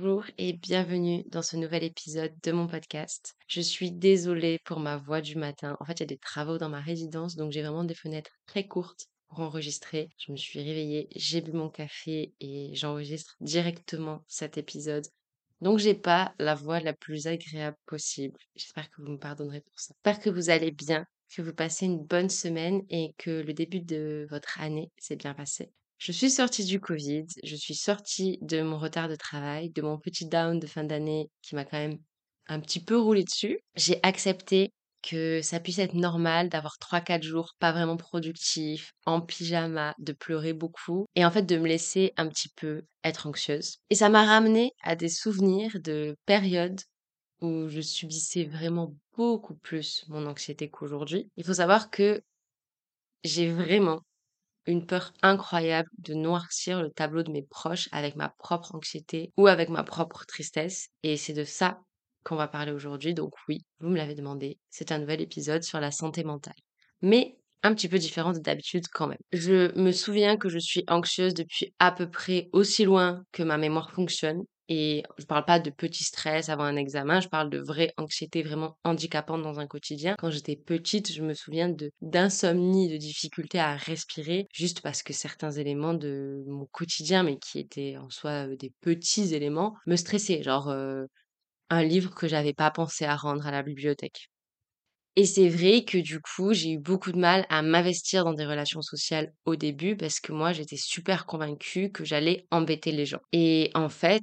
Bonjour et bienvenue dans ce nouvel épisode de mon podcast. Je suis désolée pour ma voix du matin. En fait, il y a des travaux dans ma résidence, donc j'ai vraiment des fenêtres très courtes pour enregistrer. Je me suis réveillée, j'ai bu mon café et j'enregistre directement cet épisode. Donc j'ai pas la voix la plus agréable possible. J'espère que vous me pardonnerez pour ça. J'espère que vous allez bien, que vous passez une bonne semaine et que le début de votre année s'est bien passé. Je suis sortie du Covid, je suis sortie de mon retard de travail, de mon petit down de fin d'année qui m'a quand même un petit peu roulé dessus. J'ai accepté que ça puisse être normal d'avoir trois quatre jours pas vraiment productifs, en pyjama, de pleurer beaucoup et en fait de me laisser un petit peu être anxieuse. Et ça m'a ramené à des souvenirs de périodes où je subissais vraiment beaucoup plus mon anxiété qu'aujourd'hui. Il faut savoir que j'ai vraiment une peur incroyable de noircir le tableau de mes proches avec ma propre anxiété ou avec ma propre tristesse. Et c'est de ça qu'on va parler aujourd'hui. Donc oui, vous me l'avez demandé, c'est un nouvel épisode sur la santé mentale. Mais un petit peu différent d'habitude quand même. Je me souviens que je suis anxieuse depuis à peu près aussi loin que ma mémoire fonctionne. Et je parle pas de petit stress avant un examen, je parle de vraie anxiété vraiment handicapante dans un quotidien. Quand j'étais petite, je me souviens de d'insomnie, de difficulté à respirer, juste parce que certains éléments de mon quotidien, mais qui étaient en soi euh, des petits éléments, me stressaient. Genre euh, un livre que j'avais pas pensé à rendre à la bibliothèque. Et c'est vrai que du coup, j'ai eu beaucoup de mal à m'investir dans des relations sociales au début parce que moi, j'étais super convaincue que j'allais embêter les gens. Et en fait,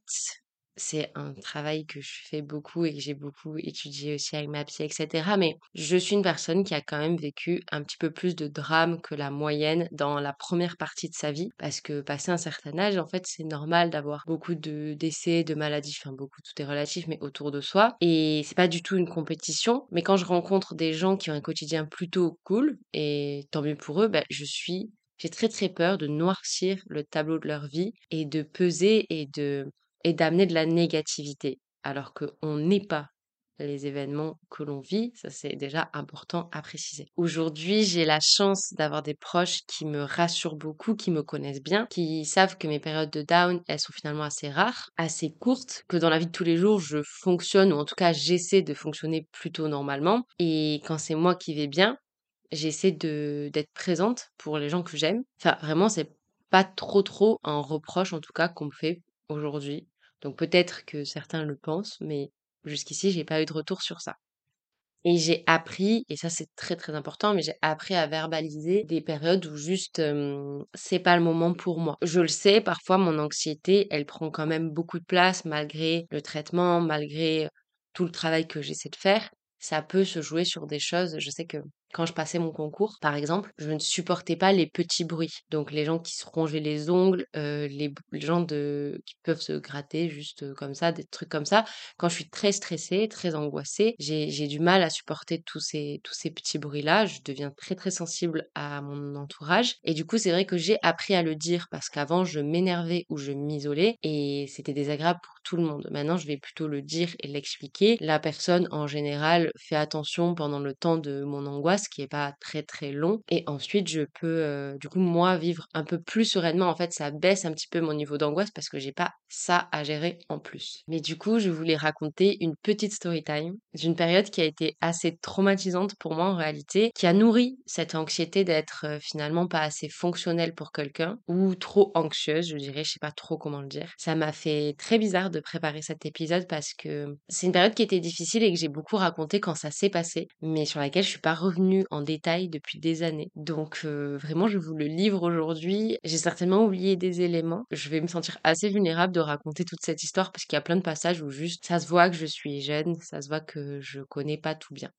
c'est un travail que je fais beaucoup et que j'ai beaucoup étudié aussi avec ma psy, etc. Mais je suis une personne qui a quand même vécu un petit peu plus de drames que la moyenne dans la première partie de sa vie. Parce que passé un certain âge, en fait, c'est normal d'avoir beaucoup de décès, de maladies, enfin beaucoup, tout est relatif, mais autour de soi. Et c'est pas du tout une compétition. Mais quand je rencontre des gens qui ont un quotidien plutôt cool, et tant mieux pour eux, bah, je suis j'ai très très peur de noircir le tableau de leur vie et de peser et de et d'amener de la négativité, alors qu'on n'est pas les événements que l'on vit, ça c'est déjà important à préciser. Aujourd'hui, j'ai la chance d'avoir des proches qui me rassurent beaucoup, qui me connaissent bien, qui savent que mes périodes de down, elles sont finalement assez rares, assez courtes, que dans la vie de tous les jours, je fonctionne, ou en tout cas j'essaie de fonctionner plutôt normalement. Et quand c'est moi qui vais bien, j'essaie d'être présente pour les gens que j'aime. Enfin, vraiment, c'est pas trop trop un reproche en tout cas qu'on me fait aujourd'hui donc peut-être que certains le pensent, mais jusqu'ici, j'ai pas eu de retour sur ça. Et j'ai appris, et ça c'est très très important, mais j'ai appris à verbaliser des périodes où juste c'est pas le moment pour moi. Je le sais, parfois mon anxiété, elle prend quand même beaucoup de place malgré le traitement, malgré tout le travail que j'essaie de faire. Ça peut se jouer sur des choses. Je sais que quand je passais mon concours, par exemple, je ne supportais pas les petits bruits. Donc les gens qui se rongeaient les ongles, euh, les, gens qui peuvent se gratter juste euh, comme ça, des trucs comme ça. Quand je suis très stressée, très angoissée, j'ai du mal à supporter tous ces petits bruits-là. Je deviens très très sensible à mon entourage. Et du coup, c'est vrai que j'ai appris à le dire parce qu'avant, je m'énervais ou je m'isolais et c'était désagréable pour tout le monde. Maintenant, je vais plutôt le dire et l'expliquer. La personne, en général, fait attention pendant le temps de mon angoisse qui est pas très très long. Et ensuite, je peux, du coup, moi, vivre un peu plus sereinement. En fait, ça baisse un petit peu mon niveau d'angoisse parce que j'ai pas ça à gérer en plus. Mais du coup, je voulais raconter une petite story time d'une période qui a été assez traumatisante pour moi en réalité, qui a nourri cette anxiété d'être finalement pas assez fonctionnelle pour quelqu'un ou trop anxieuse, je dirais, je sais pas trop comment le dire. Ça m'a fait très bizarre de préparer cet épisode parce que c'est une période qui était difficile et que j'ai beaucoup raconté quand ça s'est passé, mais sur laquelle je suis pas revenue en détail depuis des années. Donc euh, vraiment, je vous le livre aujourd'hui. J'ai certainement oublié des éléments. Je vais me sentir assez vulnérable de raconter toute cette histoire parce qu'il y a plein de passages où juste ça se voit que je suis jeune, ça se voit que je connais pas tout bien.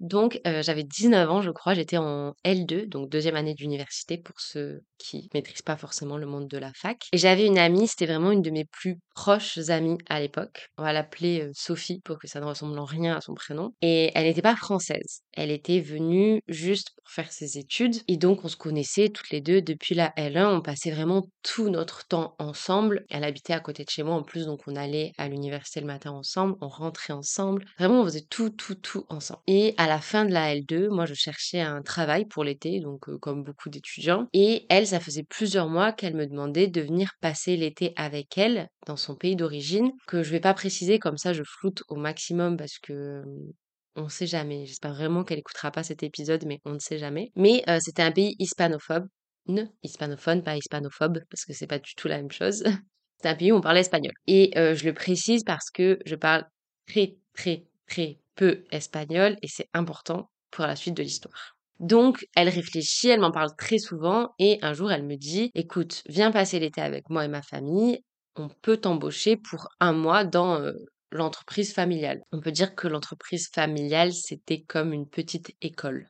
Donc, euh, j'avais 19 ans, je crois, j'étais en L2, donc deuxième année d'université pour ceux qui maîtrisent pas forcément le monde de la fac. Et j'avais une amie, c'était vraiment une de mes plus proches amies à l'époque. On va l'appeler Sophie pour que ça ne ressemble en rien à son prénom. Et elle n'était pas française. Elle était venue juste pour faire ses études. Et donc, on se connaissait toutes les deux depuis la L1. On passait vraiment tout notre temps ensemble. Elle habitait à côté de chez moi en plus, donc on allait à l'université le matin ensemble, on rentrait ensemble. Vraiment, on faisait tout, tout, tout ensemble. Et à la fin de la L2, moi, je cherchais un travail pour l'été, donc comme beaucoup d'étudiants. Et elle ça faisait plusieurs mois qu'elle me demandait de venir passer l'été avec elle dans son pays d'origine, que je vais pas préciser comme ça je floute au maximum parce que on ne sait jamais. J'espère vraiment qu'elle écoutera pas cet épisode, mais on ne sait jamais. Mais euh, c'était un pays hispanophobe. Ne, hispanophone, pas hispanophobe, parce que c'est pas du tout la même chose. c'est un pays où on parlait espagnol. Et euh, je le précise parce que je parle très, très, très peu espagnol et c'est important pour la suite de l'histoire. Donc, elle réfléchit, elle m'en parle très souvent et un jour, elle me dit, écoute, viens passer l'été avec moi et ma famille, on peut t'embaucher pour un mois dans euh, l'entreprise familiale. On peut dire que l'entreprise familiale, c'était comme une petite école.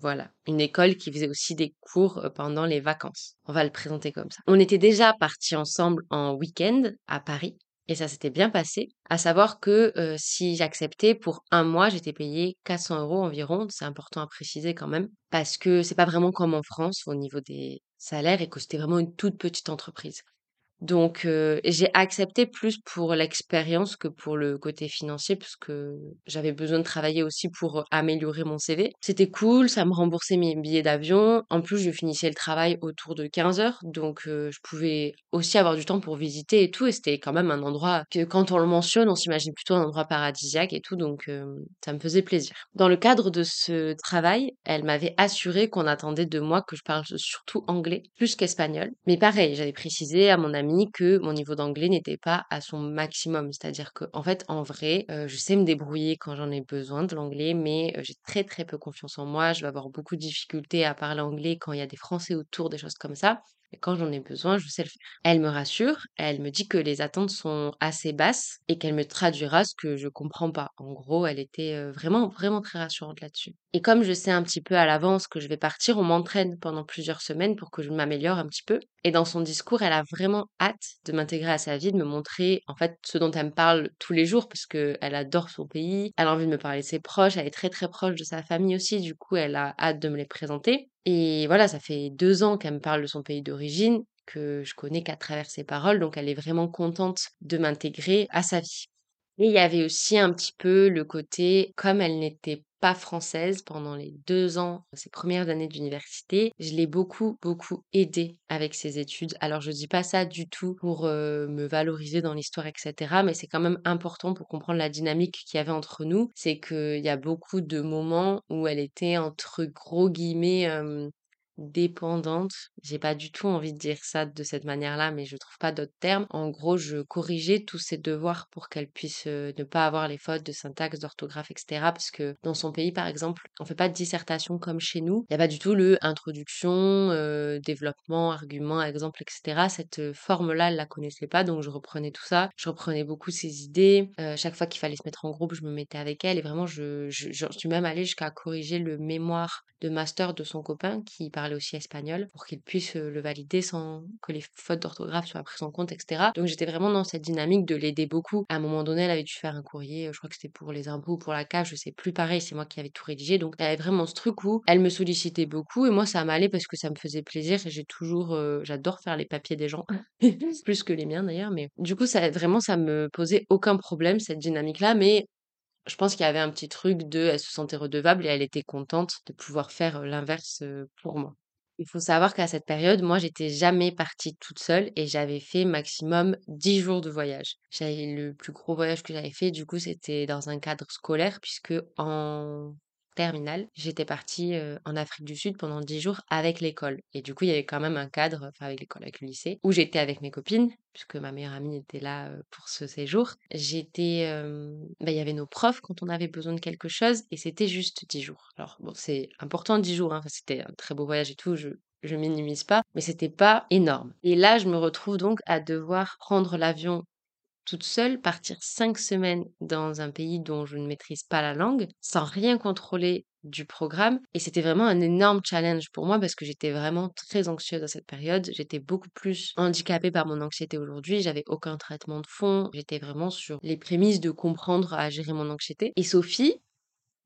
Voilà, une école qui faisait aussi des cours euh, pendant les vacances. On va le présenter comme ça. On était déjà partis ensemble en week-end à Paris et ça s'était bien passé. À savoir que si j'acceptais pour un mois, j'étais payée 400 euros environ. C'est important à préciser quand même parce que c'est pas vraiment comme en France au niveau des salaires et que c'était vraiment une toute petite entreprise. Donc, euh, j'ai accepté plus pour l'expérience que pour le côté financier, parce que j'avais besoin de travailler aussi pour améliorer mon CV. C'était cool, ça me remboursait mes billets d'avion. En plus, je finissais le travail autour de 15 heures, donc je pouvais aussi avoir du temps pour visiter et tout. Et c'était quand même un endroit que, quand on le mentionne, on s'imagine plutôt un endroit paradisiaque et tout, donc ça me faisait plaisir. Dans le cadre de ce travail, elle m'avait assuré qu'on attendait de moi que je parle surtout anglais, plus qu'espagnol. Mais pareil, j'avais précisé à mon ami que mon niveau d'anglais n'était pas à son maximum. C'est-à-dire que, en fait, en vrai, euh, je sais me débrouiller quand j'en ai besoin de l'anglais, mais euh, j'ai très très peu confiance en moi. Je vais avoir beaucoup de difficultés à parler anglais quand il y a des Français autour, des choses comme ça. Et quand j'en ai besoin, je sais le faire. Elle me rassure, elle me dit que les attentes sont assez basses et qu'elle me traduira ce que je comprends pas. En gros, elle était euh, vraiment, vraiment très rassurante là-dessus. Et comme je sais un petit peu à l'avance que je vais partir, on m'entraîne pendant plusieurs semaines pour que je m'améliore un petit peu. Et dans son discours, elle a vraiment hâte de m'intégrer à sa vie, de me montrer en fait ce dont elle me parle tous les jours parce qu'elle adore son pays, elle a envie de me parler de ses proches, elle est très très proche de sa famille aussi, du coup elle a hâte de me les présenter. Et voilà, ça fait deux ans qu'elle me parle de son pays d'origine, que je connais qu'à travers ses paroles, donc elle est vraiment contente de m'intégrer à sa vie. Et il y avait aussi un petit peu le côté, comme elle n'était pas française pendant les deux ans, ses premières années d'université. Je l'ai beaucoup, beaucoup aidée avec ses études. Alors je dis pas ça du tout pour me valoriser dans l'histoire, etc. Mais c'est quand même important pour comprendre la dynamique qu'il y avait entre nous. C'est qu'il y a beaucoup de moments où elle était entre gros guillemets dépendante. J'ai pas du tout envie de dire ça de cette manière-là, mais je trouve pas d'autres termes. En gros, je corrigeais tous ses devoirs pour qu'elle puisse euh, ne pas avoir les fautes de syntaxe, d'orthographe, etc. Parce que dans son pays, par exemple, on fait pas de dissertation comme chez nous. Il y a pas du tout le introduction, euh, développement, argument, exemple, etc. Cette euh, forme-là, elle la connaissait pas, donc je reprenais tout ça. Je reprenais beaucoup ses idées. chaque fois qu'il fallait se mettre en groupe, je me mettais avec elle et vraiment, je, je, je suis même allée jusqu'à corriger le mémoire de master de son copain qui parlait aussi espagnol pour qu'il puisse le valider sans que les fautes d'orthographe soient prises en compte, etc. Donc j'étais vraiment dans cette dynamique de l'aider beaucoup. À un moment donné, elle avait dû faire un courrier, je crois que c'était pour les impôts ou pour la cave, je sais plus pareil, c'est moi qui avais tout rédigé. Donc elle avait vraiment ce truc où elle me sollicitait beaucoup et moi ça m'allait parce que ça me faisait plaisir et j'ai toujours, j'adore faire les papiers des gens, plus que les miens d'ailleurs, mais du coup ça vraiment ça me posait aucun problème cette dynamique là, mais je pense qu'il y avait un petit truc de elle se sentait redevable et elle était contente de pouvoir faire l'inverse pour moi. Il faut savoir qu'à cette période, moi, j'étais jamais partie toute seule et j'avais fait maximum 10 jours de voyage. J'avais le plus gros voyage que j'avais fait, du coup, c'était dans un cadre scolaire puisque en j'étais partie en Afrique du Sud pendant 10 jours avec l'école. Et du coup, il y avait quand même un cadre, avec l'école, avec le lycée, où j'étais avec mes copines, puisque ma meilleure amie était là pour ce séjour. J'étais, bah, il y avait nos profs quand on avait besoin de quelque chose, et c'était juste 10 jours. Alors bon, c'est important 10 jours, hein, c'était un très beau voyage et tout, je, je minimise pas, mais c'était pas énorme. Et là, je me retrouve donc à devoir prendre l'avion toute seule, partir cinq semaines dans un pays dont je ne maîtrise pas la langue, sans rien contrôler du programme. Et c'était vraiment un énorme challenge pour moi parce que j'étais vraiment très anxieuse à cette période. J'étais beaucoup plus handicapée par mon anxiété aujourd'hui. J'avais aucun traitement de fond. J'étais vraiment sur les prémices de comprendre à gérer mon anxiété. Et Sophie,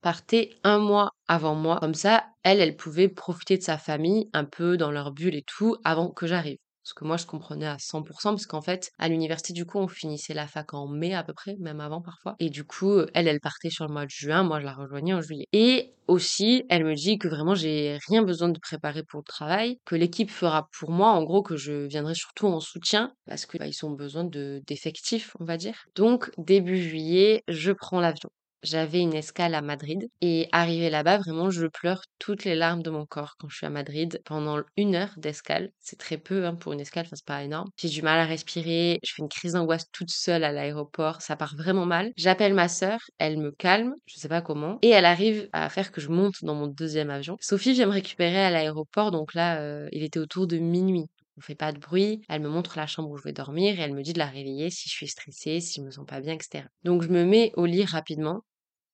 partait un mois avant moi. Comme ça, elle, elle pouvait profiter de sa famille un peu dans leur bulle et tout avant que j'arrive. Ce que moi je comprenais à 100% parce qu'en fait, à l'université, du coup, on finissait la fac en mai à peu près, même avant parfois et du coup, elle, elle partait sur le mois de juin, moi je la rejoignais en juillet et aussi, elle me dit que vraiment j'ai rien besoin de préparer pour le travail, que l'équipe fera pour moi, en gros que je viendrai surtout en soutien parce que, bah, ils ont besoin de d'effectifs, on va dire. Donc début juillet, je prends l'avion. J'avais une escale à Madrid et arrivé là-bas, vraiment, je pleure toutes les larmes de mon corps quand je suis à Madrid pendant une heure d'escale. C'est très peu hein, pour une escale, enfin c'est pas énorme. J'ai du mal à respirer, je fais une crise d'angoisse toute seule à l'aéroport, ça part vraiment mal. J'appelle ma sœur, elle me calme, je sais pas comment, et elle arrive à faire que je monte dans mon deuxième avion. Sophie vient me récupérer à l'aéroport, donc là, euh, il était autour de minuit. On fait pas de bruit. Elle me montre la chambre où je vais dormir et elle me dit de la réveiller si je suis stressée, si je me sens pas bien, etc. Donc je me mets au lit rapidement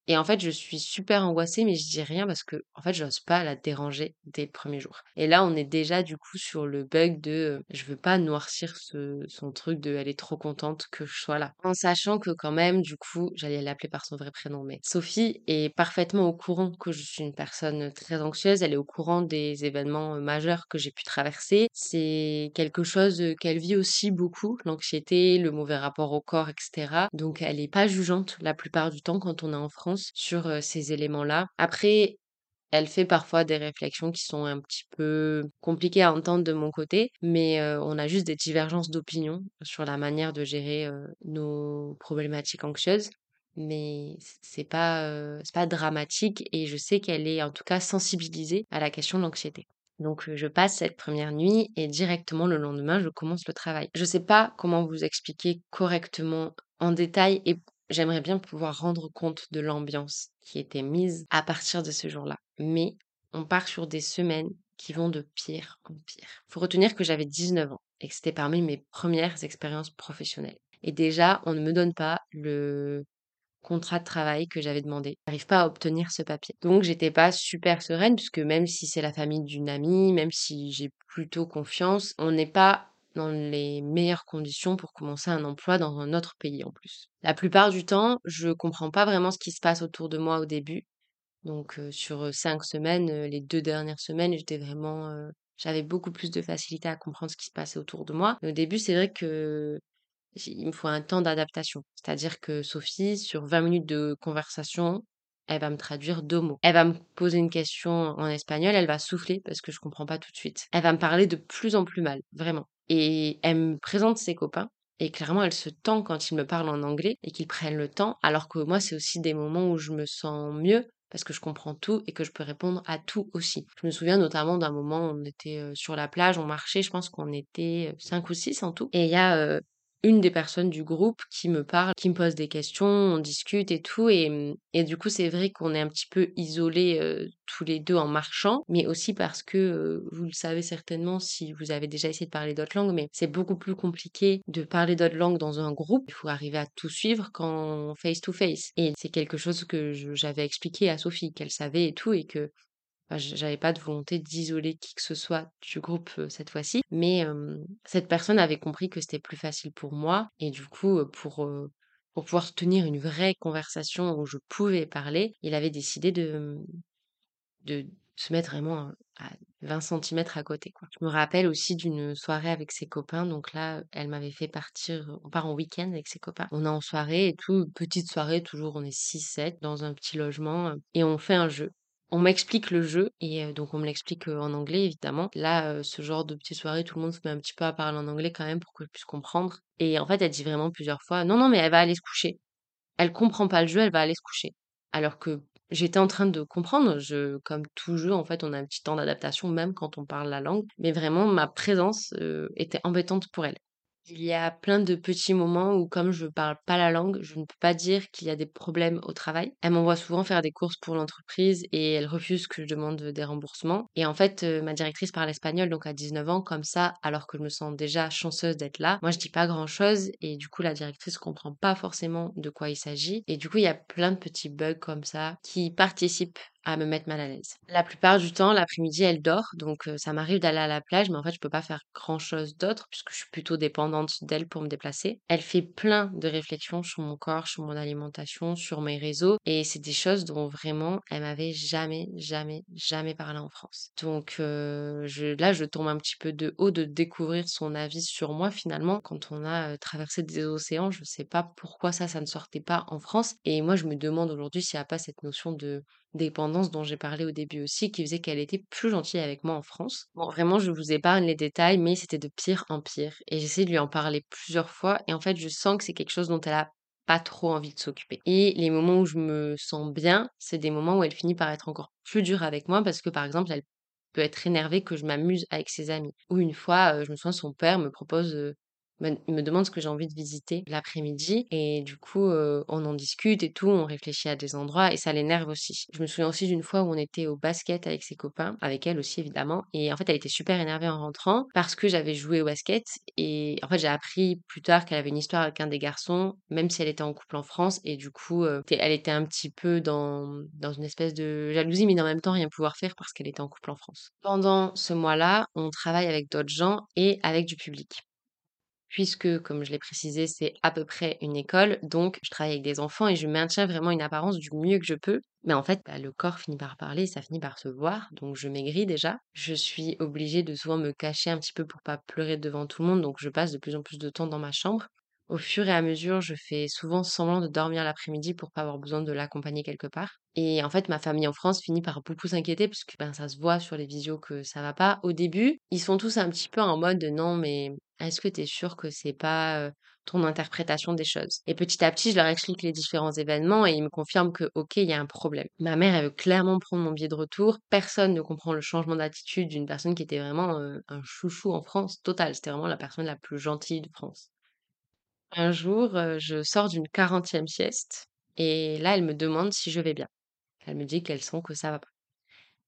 et en fait, je suis super angoissée, mais je dis rien parce que, en fait, j'ose pas la déranger dès le premier jour. Et là, on est déjà du coup sur le bug de je veux pas noircir son truc de elle est trop contente que je sois là. En sachant que quand même, du coup, j'allais l'appeler par son vrai prénom, mais Sophie est parfaitement au courant que je suis une personne très anxieuse. Elle est au courant des événements majeurs que j'ai pu traverser. C'est quelque chose qu'elle vit aussi beaucoup, l'anxiété, le mauvais rapport au corps, etc. Donc, elle est pas jugeante la plupart du temps quand on est en France sur ces éléments-là. Après, elle fait parfois des réflexions qui sont un petit peu compliquées à entendre de mon côté, mais on a juste des divergences d'opinion sur la manière de gérer nos problématiques anxieuses. Mais c'est pas, pas dramatique et je sais qu'elle est en tout cas sensibilisée à la question de l'anxiété. Donc je passe cette première nuit et directement le lendemain, je commence le travail. Je sais pas comment vous expliquer correctement en détail et J'aimerais bien pouvoir rendre compte de l'ambiance qui était mise à partir de ce jour-là. Mais on part sur des semaines qui vont de pire en pire. Faut retenir que j'avais 19 ans et que c'était parmi mes premières expériences professionnelles. Et déjà, on ne me donne pas le contrat de travail que j'avais demandé. J'arrive pas à obtenir ce papier. Donc j'étais pas super sereine puisque même si c'est la famille d'une amie, même si j'ai plutôt confiance, on n'est pas dans les meilleures conditions pour commencer un emploi dans un autre pays en plus. La plupart du temps, je comprends pas vraiment ce qui se passe autour de moi au début. Donc sur cinq semaines, les deux dernières semaines, j'étais vraiment, j'avais beaucoup plus de facilité à comprendre ce qui se passait autour de moi. au début, c'est vrai que il me faut un temps d'adaptation. C'est-à-dire que Sophie, sur 20 minutes de conversation, elle va me traduire deux mots. Elle va me poser une question en espagnol, elle va souffler parce que je comprends pas tout de suite. Elle va me parler de plus en plus mal, vraiment. Et elle me présente ses copains. Et clairement, elle se tend quand ils me parlent en anglais et qu'ils prennent le temps. Alors que moi, c'est aussi des moments où je me sens mieux parce que je comprends tout et que je peux répondre à tout aussi. Je me souviens notamment d'un moment où on était sur la plage, on marchait, je pense qu'on était cinq ou six en tout. Et il y a une des personnes du groupe qui me parle, qui me pose des questions, on discute et tout. Et, mmh, et du coup, c'est vrai qu'on est un petit peu isolés tous les deux en marchant, mais aussi parce que, vous le savez certainement si vous avez déjà essayé de parler d'autres langues, mais c'est beaucoup plus compliqué de parler d'autres langues dans un groupe. Il faut arriver à tout suivre quand face to face. Et c'est quelque chose que j'avais expliqué à Sophie, qu'elle savait et tout, et que j'avais pas de volonté d'isoler qui que ce soit du groupe cette fois-ci, mais cette personne avait compris que c'était plus facile pour moi et du coup pour pour pouvoir tenir une vraie conversation où je pouvais parler, il avait décidé de de se mettre vraiment à 20 cm à côté. Quoi. Je me rappelle aussi d'une soirée avec ses copains. Donc là, elle m'avait fait partir, on part en week-end avec ses copains. On est en soirée et tout, petite soirée, toujours on est 6-7 dans un petit logement et on fait un jeu. On m'explique le jeu et donc on me l'explique, en anglais évidemment. Là, ce genre de petite soirée, tout le monde se met un petit peu à parler en anglais quand même pour que je puisse comprendre et en fait, elle dit vraiment plusieurs fois: «Non, non, mais elle va aller se coucher». Elle comprend pas le jeu, elle va aller se coucher. Alors que j'étais en train de comprendre, je comme tout jeu, en fait, on a un petit temps d'adaptation même quand on parle la langue, mais vraiment ma présence, était embêtante pour elle. Il y a plein de petits moments où, comme je parle pas la langue, je ne peux pas dire qu'il y a des problèmes au travail. Elle m'envoie souvent faire des courses pour l'entreprise et elle refuse que je demande des remboursements. Et en fait, euh, ma directrice parle espagnol, donc à 19 ans, comme ça, alors que je me sens déjà chanceuse d'être là. Moi, je dis pas grand chose et du coup, la directrice comprend pas forcément de quoi il s'agit. Et du coup, il y a plein de petits bugs comme ça qui participent à me mettre mal à l'aise. La plupart du temps, l'après-midi, elle dort, donc ça m'arrive d'aller à la plage, mais en fait, je peux pas faire grand-chose d'autre puisque je suis plutôt dépendante d'elle pour me déplacer. Elle fait plein de réflexions sur mon corps, sur mon alimentation, sur mes réseaux et c'est des choses dont vraiment elle m'avait jamais, jamais, jamais parlé en France. Donc là, je tombe un petit peu de haut de découvrir son avis sur moi finalement. Quand on a, traversé des océans, je sais pas pourquoi ça, ça ne sortait pas en France et moi, je me demande aujourd'hui s'il y a pas cette notion de dépendance dont j'ai parlé au début aussi, qui faisait qu'elle était plus gentille avec moi en France. Bon, vraiment, je vous épargne les détails, mais c'était de pire en pire. Et j'essaie de lui en parler plusieurs fois, et en fait, je sens que c'est quelque chose dont elle a pas trop envie de s'occuper. Et les moments où je me sens bien, c'est des moments où elle finit par être encore plus dure avec moi, parce que par exemple, elle peut être énervée que je m'amuse avec ses amis. Ou une fois, euh, je me souviens, son père me propose euh, me demande ce que j'ai envie de visiter l'après-midi et du coup, heu, on en discute et tout, on réfléchit à des endroits et ça l'énerve aussi. Je me souviens aussi d'une fois où on était au basket avec ses copains, avec elle aussi évidemment et en fait, elle était super énervée en rentrant parce que j'avais joué au basket et en fait, j'ai appris plus tard qu'elle avait une histoire avec un des garçons, même si elle était en couple en France et du coup, heu, elle était un petit peu dans dans une espèce de jalousie, mais en même temps rien pouvoir faire parce qu'elle était en couple en France. Pendant ce mois-là, on travaille avec d'autres gens et avec du public puisque, comme je l'ai précisé, c'est à peu près une école, donc je travaille avec des enfants et je maintiens vraiment une apparence du mieux que je peux. Mais en fait, bah, le corps finit par parler, ça finit par se voir, donc je maigris déjà. Je suis obligée de souvent me cacher un petit peu pour pas pleurer devant tout le monde, donc je passe de plus en plus de temps dans ma chambre. Au fur et à mesure, je fais souvent semblant de dormir l'après-midi pour pas avoir besoin de l'accompagner quelque part. Et en fait, ma famille en France finit par beaucoup s'inquiéter parce que ben, ça se voit sur les visios que ça va pas. Au début, ils sont tous un petit peu en mode non, mais est-ce que tu es sûr que c'est pas ton interprétation des choses? Et petit à petit, je leur explique les différents événements et ils me confirment que ok, il y a un problème. Ma mère, elle veut clairement prendre mon billet de retour. Personne ne comprend le changement d'attitude d'une personne qui était vraiment un chouchou en France total. C'était vraiment la personne la plus gentille de France. Un jour, je sors d'une quarantième sieste et là, elle me demande si je vais bien. Elle me dit qu'elle sent que ça va pas.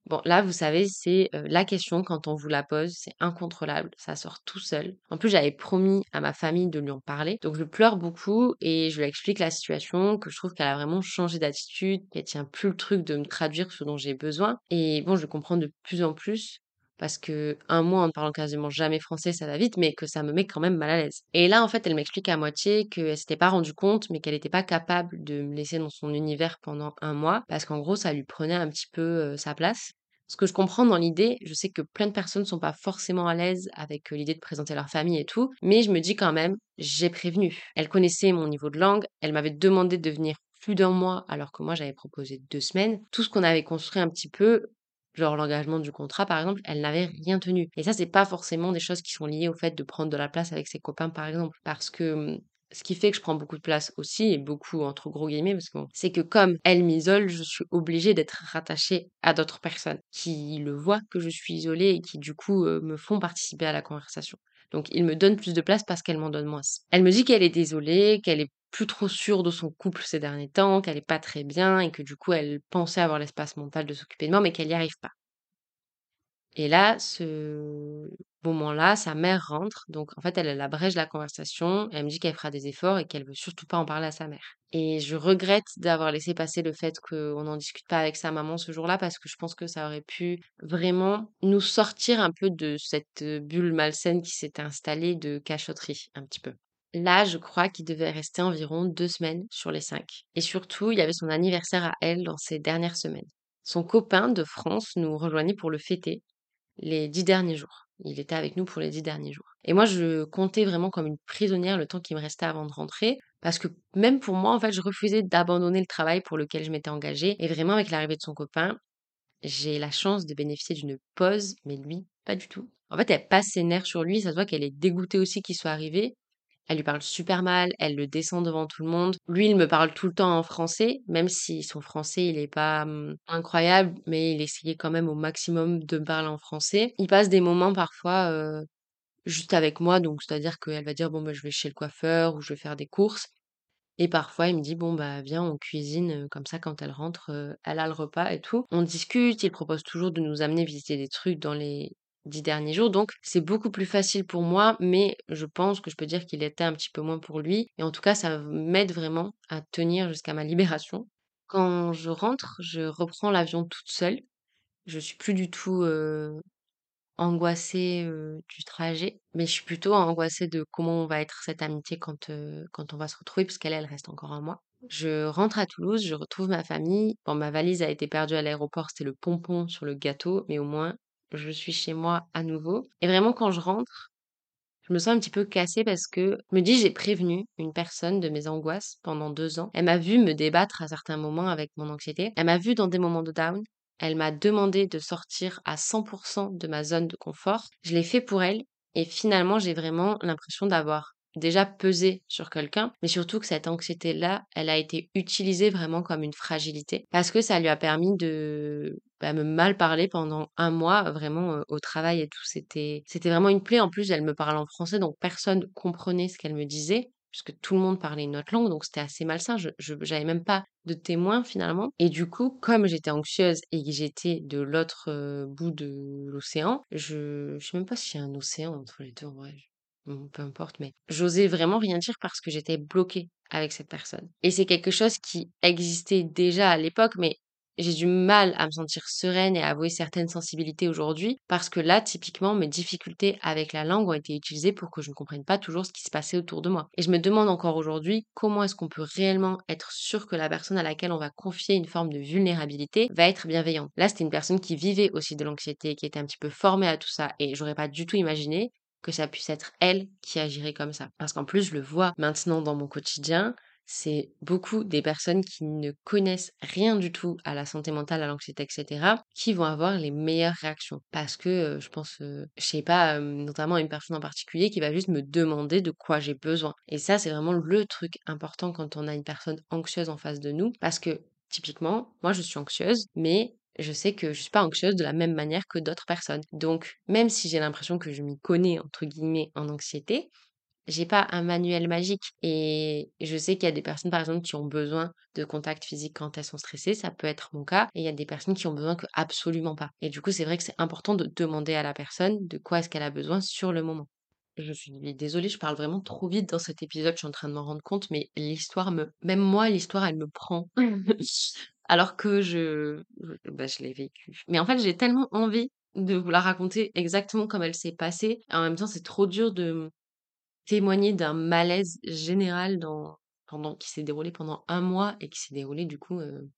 Bon, là, vous savez, c'est, la question quand on vous la pose, c'est incontrôlable, ça sort tout seul. En plus, j'avais promis à ma famille de lui en parler, donc je pleure beaucoup et je lui explique la situation, que je trouve qu'elle a vraiment changé d'attitude, qu'elle tient plus le truc de me traduire ce dont j'ai besoin et bon, je comprends de plus en plus parce que un mois en ne parlant quasiment jamais français, ça va vite, mais que ça me met quand même mal à l'aise. Et là, en fait, elle m'explique à moitié qu'elle s'était pas rendue compte, mais qu'elle n'était pas capable de me laisser dans son univers pendant un mois, parce qu'en gros, ça lui prenait un petit peu sa place. Ce que je comprends dans l'idée, je sais que plein de personnes ne sont pas forcément à l'aise avec l'idée de présenter leur famille et tout, mais je me dis quand même, j'ai prévenu. Elle connaissait mon niveau de langue, elle m'avait demandé de venir plus d'un mois alors que moi j'avais proposé deux semaines. Tout ce qu'on avait construit un petit peu, genre l'engagement du contrat par exemple, elle n'avait rien tenu. Et ça, c'est pas forcément des choses qui sont liées au fait de prendre de la place avec ses copains par exemple. Parce que mmh, ce qui fait que je prends beaucoup de place aussi, et beaucoup entre gros guillemets, parce que c'est que comme elle m'isole, je suis obligée d'être rattachée à d'autres personnes qui le voient que je suis isolée et qui du coup euh, me font participer à la conversation. Donc il me donne plus de place parce qu'elle m'en donne moins. Elle me dit qu'elle est désolée, qu'elle est plus trop sûre de son couple ces derniers temps, qu'elle est pas très bien et que du coup elle pensait avoir l'espace mental de s'occuper de moi, mais qu'elle n'y arrive pas. Et là, ce moment-là, sa mère rentre, donc en fait, elle, abrège la conversation, elle me dit qu'elle fera des efforts et qu'elle veut surtout pas en parler à sa mère. Et je regrette d'avoir laissé passer le fait qu'on n'en discute pas avec sa maman ce jour-là parce que je pense que ça aurait pu vraiment nous sortir un peu de cette bulle malsaine qui s'était installée de cachotterie, un petit peu. Là, je crois qu'il devait rester environ deux semaines sur les cinq. Et surtout, il y avait son anniversaire à elle dans ces dernières semaines. Son copain de France nous rejoignait pour le fêter les dix derniers jours. Il était avec nous pour les dix derniers jours. Et moi, je comptais vraiment comme une prisonnière le temps qui me restait avant de rentrer, parce que même pour moi, en fait, je refusais d'abandonner le travail pour lequel je m'étais engagée. Et vraiment, avec l'arrivée de son copain, j'ai la chance de bénéficier d'une pause, mais lui, pas du tout. En fait, elle passe ses nerfs sur lui, ça se voit qu'elle est dégoûtée aussi qu'il soit arrivé, elle lui parle super mal, elle le descend devant tout le monde. Lui, il me parle tout le temps en français, même si son français, il est pas mmh, incroyable, mais il essayait quand même au maximum de me parler en français. Il passe des moments parfois juste avec moi, donc c'est-à-dire qu'elle va dire bon bah je vais chez le coiffeur ou je vais faire des courses. Et parfois, il me dit bon bah viens, on cuisine comme ça quand elle rentre, elle a le repas et tout. On discute, il propose toujours de nous amener visiter des trucs dans les dix derniers jours. Donc, c'est beaucoup plus facile pour moi, mais je pense que je peux dire qu'il était un petit peu moins pour lui. Et en tout cas, ça m'aide vraiment à tenir jusqu'à ma libération. Quand je rentre, je reprends l'avion toute seule. Je suis plus du tout, angoissée, du trajet, mais je suis plutôt angoissée de comment va être cette amitié quand, quand on va se retrouver puisqu'elle, elle reste encore un mois. Je rentre à Toulouse, je retrouve ma famille. Bon, ma valise a été perdue à l'aéroport, c'était le pompon sur le gâteau, mais au moins je suis chez moi à nouveau et vraiment quand je rentre, je me sens un petit peu cassée parce que je me dis: «J'ai prévenu une personne de mes angoisses pendant 2 ans». Elle m'a vue me débattre à certains moments avec mon anxiété. Elle m'a vue dans des moments de down. Elle m'a demandé de sortir à 100 de ma zone de confort. Je l'ai fait pour elle et finalement, j'ai vraiment l'impression d'avoir déjà pesé sur quelqu'un, mais surtout que cette anxiété-là, elle a été utilisée vraiment comme une fragilité parce que ça lui a permis de, bah, me mal parler pendant un mois, vraiment, au travail et tout. C'était c'était vraiment une plaie. En plus, elle me parle en français, donc personne comprenait ce qu'elle me disait, puisque tout le monde parlait une autre langue, donc c'était assez malsain. Je j'avais même pas de témoin finalement et du coup, comme j'étais anxieuse et que j'étais de l'autre, bout de l'océan, je je sais même pas s'il y a un océan entre les 2 en vrai. Bon, peu importe, mais j'osais vraiment rien dire parce que j'étais bloquée avec cette personne. Et c'est quelque chose qui existait déjà à l'époque, mais j'ai du mal à me sentir sereine et à avouer certaines sensibilités aujourd'hui parce que là, typiquement, mes difficultés avec la langue ont été utilisées pour que je ne comprenne pas toujours ce qui se passait autour de moi. Et je me demande encore aujourd'hui comment est-ce qu'on peut réellement être sûr que la personne à laquelle on va confier une forme de vulnérabilité va être bienveillante. Là, c'était une personne qui vivait aussi de l'anxiété, qui était un petit peu formée à tout ça et j'aurais pas du tout imaginé que ça puisse être elle qui agirait comme ça. Parce qu'en plus, je le vois maintenant dans mon quotidien, c'est beaucoup des personnes qui ne connaissent rien du tout à la santé mentale, à l'anxiété, etc., qui vont avoir les meilleures réactions. Parce que je pense, euh, je sais pas, notamment une personne en particulier qui va juste me demander de quoi j'ai besoin. Et ça, c'est vraiment le truc important quand on a une personne anxieuse en face de nous. Parce que typiquement, moi, je suis anxieuse, mais je sais que je suis pas anxieuse de la même manière que d'autres personnes. Donc, même si j'ai l'impression que je m'y connais, entre guillemets, en anxiété, j'ai pas un manuel magique. Et je sais qu'il y a des personnes, par exemple, qui ont besoin de contact physique quand elles sont stressées. Ça peut être mon cas. Et il y a des personnes qui ont besoin que absolument pas. Et du coup, c'est vrai que c'est important de demander à la personne de quoi est-ce qu'elle a besoin sur le moment. Je suis désolée, je parle vraiment trop vite dans cet épisode, je suis en train de m'en rendre compte, mais l'histoire me même moi, l'histoire, elle me prend. Alors que je bah, je l'ai vécue. Mais en fait, j'ai tellement envie de vous la raconter exactement comme elle s'est passée. En même temps, c'est trop dur de témoigner d'un malaise général pendant qui s'est déroulé pendant un mois et qui s'est déroulé du coup, heu,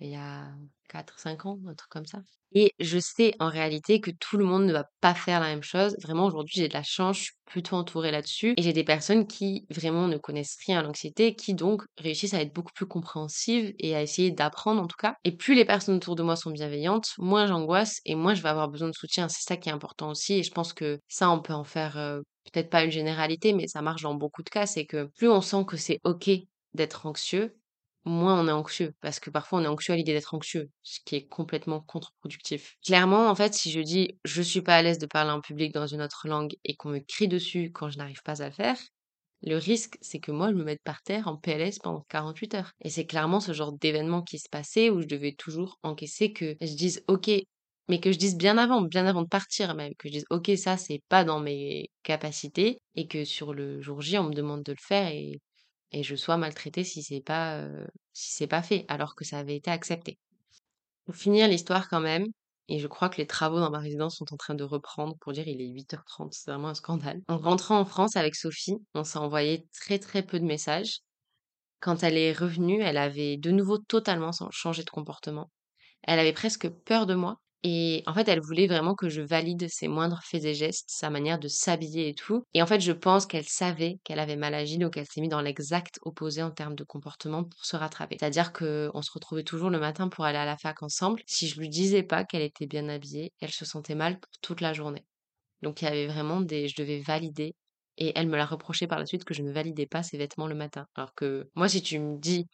il y a quatre cinq ans, un truc comme ça. Et je sais en réalité que tout le monde ne va pas faire la même chose. Vraiment aujourd'hui, j'ai de la chance, je suis plutôt entourée là-dessus et j'ai des personnes qui vraiment ne connaissent rien à l'anxiété, qui donc réussissent à être beaucoup plus compréhensives et à essayer d'apprendre en tout cas. Et plus les personnes autour de moi sont bienveillantes, moins j'angoisse et moins je vais avoir besoin de soutien. C'est ça qui est important aussi et je pense que ça, on peut en faire, heu, peut-être pas une généralité, mais ça marche dans beaucoup de cas. C'est que plus on sent que c'est OK d'être anxieux, moins on est anxieux. Parce que parfois, on est anxieux à l'idée d'être anxieux, ce qui est complètement contre-productif. Clairement, en fait, si je dis je suis pas à l'aise de parler en public dans une autre langue et qu'on me crie dessus quand je n'arrive pas à le faire, le risque, c'est que moi, je me mette par terre en PLS pendant 48 heures. Et c'est clairement ce genre d'événement qui se passait où je devais toujours encaisser que je dise OK, mais que je dise bien avant, bien avant de partir même, que je dise OK, ça, c'est pas dans mes capacités et que sur le jour J, on me demande de le faire et et je sois maltraitée si c'est pas, heu, si c'est pas fait, alors que ça avait été accepté. Pour finir l'histoire quand même, et je crois que les travaux dans ma résidence sont en train de reprendre pour dire il est 8:30, c'est vraiment un scandale. En rentrant en France avec Sophie, on s'est envoyé très, très peu de messages. Quand elle est revenue, elle avait de nouveau totalement changé de comportement. Elle avait presque peur de moi et en fait, elle voulait vraiment que je valide ses moindres faits et gestes, sa manière de s'habiller et tout. Et en fait, je pense qu'elle savait qu'elle avait mal agi, donc elle s'est mise dans l'exact opposé en termes de comportement pour se rattraper. C'est-à-dire qu'on se retrouvait toujours le matin pour aller à la fac ensemble. Si je lui disais pas qu'elle était bien habillée, elle se sentait mal toute la journée. Donc il y avait vraiment des... Je devais valider. Et elle me l'a reproché par la suite que je ne validais pas ses vêtements le matin. Alors que moi, si tu me dis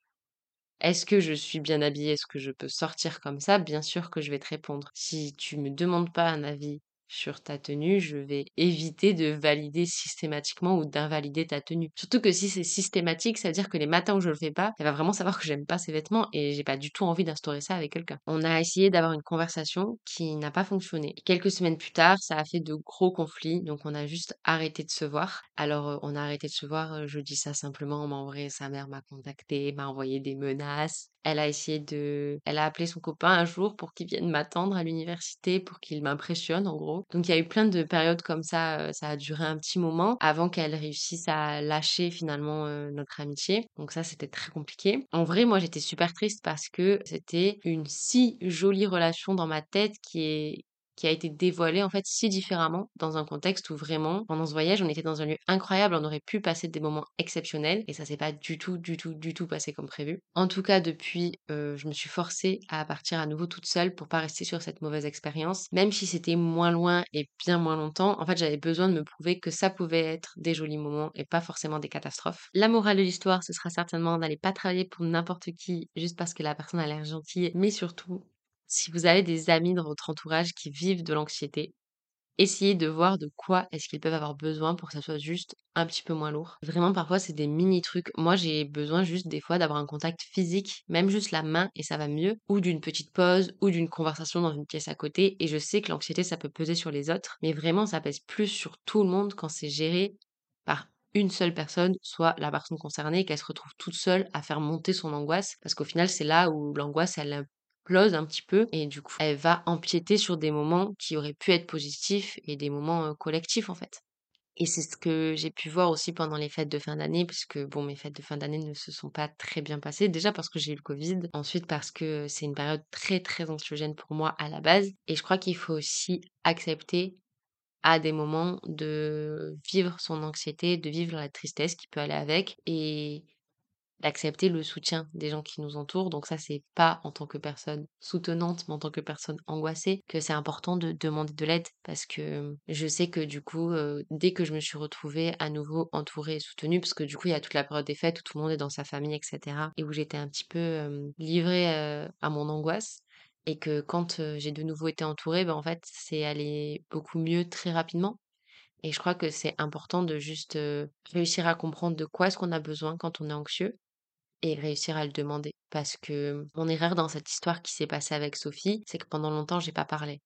est-ce que je suis bien habillée? Est-ce que je peux sortir comme ça? Bien sûr que je vais te répondre. Si tu me demandes pas un avis sur ta tenue, je vais éviter de valider systématiquement ou d'invalider ta tenue. Surtout que si c'est systématique, ça veut dire que les matins où je le fais pas, elle va vraiment savoir que j'aime pas ces vêtements et j'ai pas du tout envie d'instaurer ça avec quelqu'un. On a essayé d'avoir une conversation qui n'a pas fonctionné. Quelques semaines plus tard, ça a fait de gros conflits, donc on a juste arrêté de se voir. Alors euh, on a arrêté de se voir, euh, je dis ça simplement, mais en vrai, sa mère m'a contacté, m'a envoyé des menaces. Elle a essayé de elle a appelé son copain un jour pour qu'il vienne m'attendre à l'université, pour qu'il m'impressionne en gros. Donc il y a eu plein de périodes comme ça, ça a duré un petit moment avant qu'elle réussisse à lâcher finalement, notre amitié. Donc ça, c'était très compliqué. En vrai, moi, j'étais super triste parce que c'était une si jolie relation dans ma tête qui est qui a été dévoilé en fait si différemment dans un contexte où vraiment pendant ce voyage on était dans un lieu incroyable, on aurait pu passer des moments exceptionnels et ça s'est pas du tout, du tout, du tout passé comme prévu. En tout cas depuis, euh, je me suis forcée à partir à nouveau toute seule pour pas rester sur cette mauvaise expérience, même si c'était moins loin et bien moins longtemps. En fait j'avais besoin de me prouver que ça pouvait être des jolis moments et pas forcément des catastrophes. La morale de l'histoire, ce sera certainement d'aller pas travailler pour n'importe qui juste parce que la personne a l'air gentille, mais surtout si vous avez des amis dans votre entourage qui vivent de l'anxiété, essayez de voir de quoi est-ce qu'ils peuvent avoir besoin pour que ça soit juste un petit peu moins lourd. Vraiment, parfois, c'est des mini trucs. Moi, j'ai besoin juste des fois d'avoir un contact physique, même juste la main, et ça va mieux, ou d'une petite pause, ou d'une conversation dans une pièce à côté. Et je sais que l'anxiété, ça peut peser sur les autres, mais vraiment, ça pèse plus sur tout le monde quand c'est géré par une seule personne, soit la personne concernée, qu'elle se retrouve toute seule à faire monter son angoisse, parce qu'au final, c'est là où l'angoisse, elle un petit peu et du coup elle va empiéter sur des moments qui auraient pu être positifs et des moments collectifs en fait. Et c'est ce que j'ai pu voir aussi pendant les fêtes de fin d'année, puisque bon, mes fêtes de fin d'année ne se sont pas très bien passées. Déjà parce que j'ai eu le Covid, ensuite parce que c'est une période très très anxiogène pour moi à la base. Et je crois qu'il faut aussi accepter à des moments de vivre son anxiété, de vivre la tristesse qui peut aller avec. Et d'accepter le soutien des gens qui nous entourent. Donc ça, c'est pas en tant que personne soutenante, mais en tant que personne angoissée, que c'est important de demander de l'aide parce que je sais que du coup, dès que je me suis retrouvée à nouveau entourée et soutenue, parce que du coup, il y a toute la période des fêtes où tout le monde est dans sa famille, etc. et où j'étais un petit peu livrée à mon angoisse. Et que quand j'ai de nouveau été entourée, ben en fait, c'est allé beaucoup mieux très rapidement. Et je crois que c'est important de juste réussir à comprendre de quoi est-ce qu'on a besoin quand on est anxieux et réussir à le demander. Parce que mon erreur dans cette histoire qui s'est passée avec Sophie, c'est que pendant longtemps, j'ai pas parlé.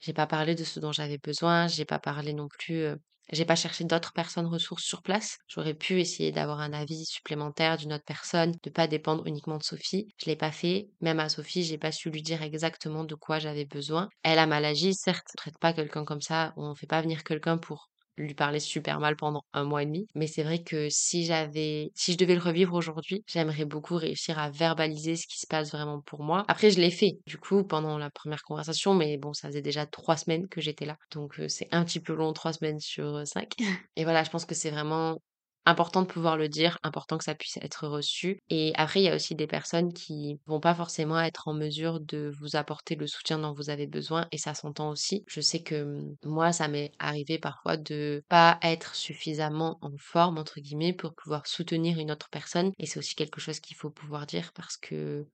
J'ai pas parlé de ce dont j'avais besoin, j'ai pas parlé non plus, j'ai pas cherché d'autres personnes ressources sur place. J'aurais pu essayer d'avoir un avis supplémentaire d'une autre personne, de pas dépendre uniquement de Sophie. Je l'ai pas fait. Même à Sophie, j'ai pas su lui dire exactement de quoi j'avais besoin. Elle a mal agi, certes, on traite pas quelqu'un comme ça, on fait pas venir quelqu'un pour lui parler super mal pendant un mois et demi. Mais c'est vrai que si j'avais, si je devais le revivre aujourd'hui, j'aimerais beaucoup réussir à verbaliser ce qui se passe vraiment pour moi. Après, je l'ai fait, du coup, pendant la première conversation, mais bon, ça faisait déjà trois semaines que j'étais là. Donc, c'est un petit peu long, trois semaines sur cinq. Et voilà, je pense que c'est vraiment important de pouvoir le dire, important que ça puisse être reçu. Et après, il y a aussi des personnes qui vont pas forcément être en mesure de vous apporter le soutien dont vous avez besoin et ça s'entend aussi. Je sais que mmh, moi, ça m'est arrivé parfois de pas être suffisamment en forme, entre guillemets, pour pouvoir soutenir une autre personne et c'est aussi quelque chose qu'il faut pouvoir dire parce que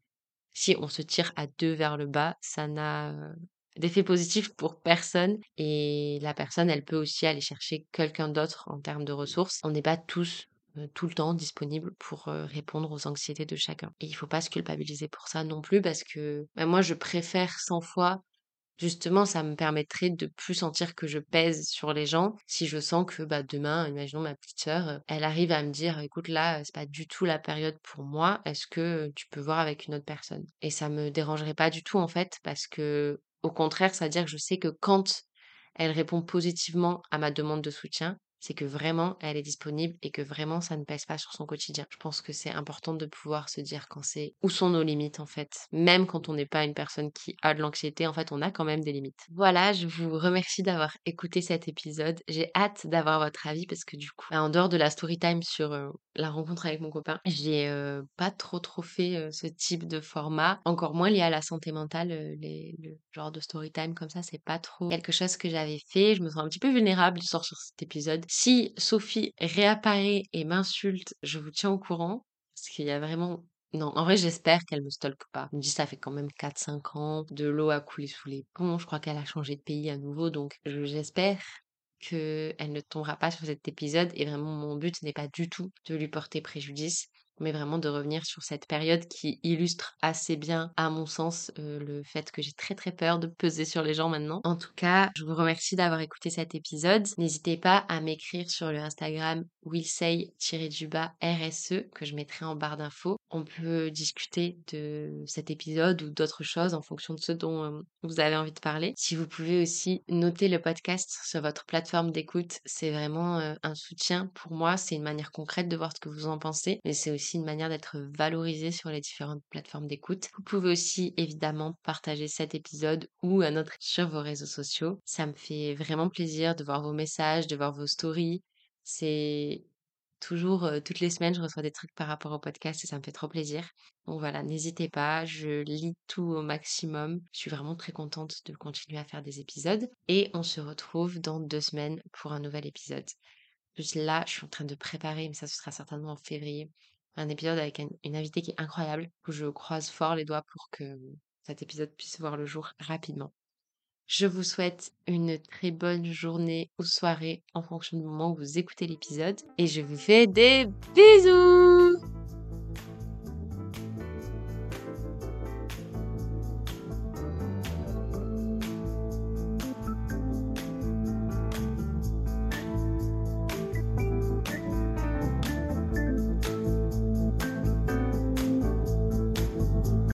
si on se tire à deux vers le bas, ça n'a d'effet positif pour personne et la personne, elle peut aussi aller chercher quelqu'un d'autre en termes de ressources. On n'est pas tous tout le temps disponibles pour répondre aux anxiétés de chacun. Et il faut pas se culpabiliser pour ça non plus parce que bah, moi je préfère 100 fois Justement, ça me permettrait de plus sentir que je pèse sur les gens si je sens que bah, demain, imaginons ma petite sœur, elle arrive à me dire écoute là, c'est pas du tout la période pour moi, est-ce que tu peux voir avec une autre personne? Et ça me dérangerait pas du tout en fait parce que au contraire, ça veut dire que je sais que quand elle répond positivement à ma demande de soutien, c'est que vraiment elle est disponible et que vraiment ça ne pèse pas sur son quotidien. Je pense que c'est important de pouvoir se dire quand c'est où sont nos limites en fait. Même quand on n'est pas une personne qui a de l'anxiété, en fait, on a quand même des limites. Voilà, je vous remercie d'avoir écouté cet épisode. J'ai hâte d'avoir votre avis parce que du coup, en dehors de la story time sur euh, la rencontre avec mon copain, j'ai euh, pas trop trop fait euh, ce type de format, encore moins lié à la santé mentale, le genre de story time comme ça, c'est pas trop quelque chose que j'avais fait. Je me sens un petit peu vulnérable de sortir cet épisode si Sophie réapparaît et m'insulte, je vous tiens au courant, parce qu'il y a vraiment Non, en vrai, j'espère qu'elle me stalke pas. Je me dis, ça fait quand même 4-5 ans, de l'eau a coulé sous les ponts, je crois qu'elle a changé de pays à nouveau, donc je j'espère qu'elle ne tombera pas sur cet épisode et vraiment mon but n'est pas du tout de lui porter préjudice mais vraiment de revenir sur cette période qui illustre assez bien, à mon sens, euh, le fait que j'ai très très peur de peser sur les gens maintenant. En tout cas, je vous remercie d'avoir écouté cet épisode. N'hésitez pas à m'écrire sur le Instagram willsay-RSE que je mettrai en barre d'infos. On peut discuter de cet épisode ou d'autres choses en fonction de ce dont euh, vous avez envie de parler. Si vous pouvez aussi noter le podcast sur votre plateforme d'écoute, c'est vraiment euh, un soutien pour moi. C'est une manière concrète de voir ce que vous en pensez, mais c'est aussi une manière d'être valorisé sur les différentes plateformes d'écoute. Vous pouvez aussi évidemment partager cet épisode ou un autre sur vos réseaux sociaux. Ça me fait vraiment plaisir de voir vos messages, de voir vos stories. C'est toujours, euh, toutes les semaines, je reçois des trucs par rapport au podcast et ça me fait trop plaisir. Donc voilà, n'hésitez pas, je lis tout au maximum. Je suis vraiment très contente de continuer à faire des épisodes et on se retrouve dans deux semaines pour un nouvel épisode. Là, je suis en train de préparer, mais ça ce sera certainement en février, un épisode avec une invitée qui est incroyable, où je croise fort les doigts pour que cet épisode puisse voir le jour rapidement. Je vous souhaite une très bonne journée ou soirée en fonction du moment où vous écoutez l'épisode et je vous fais des bisous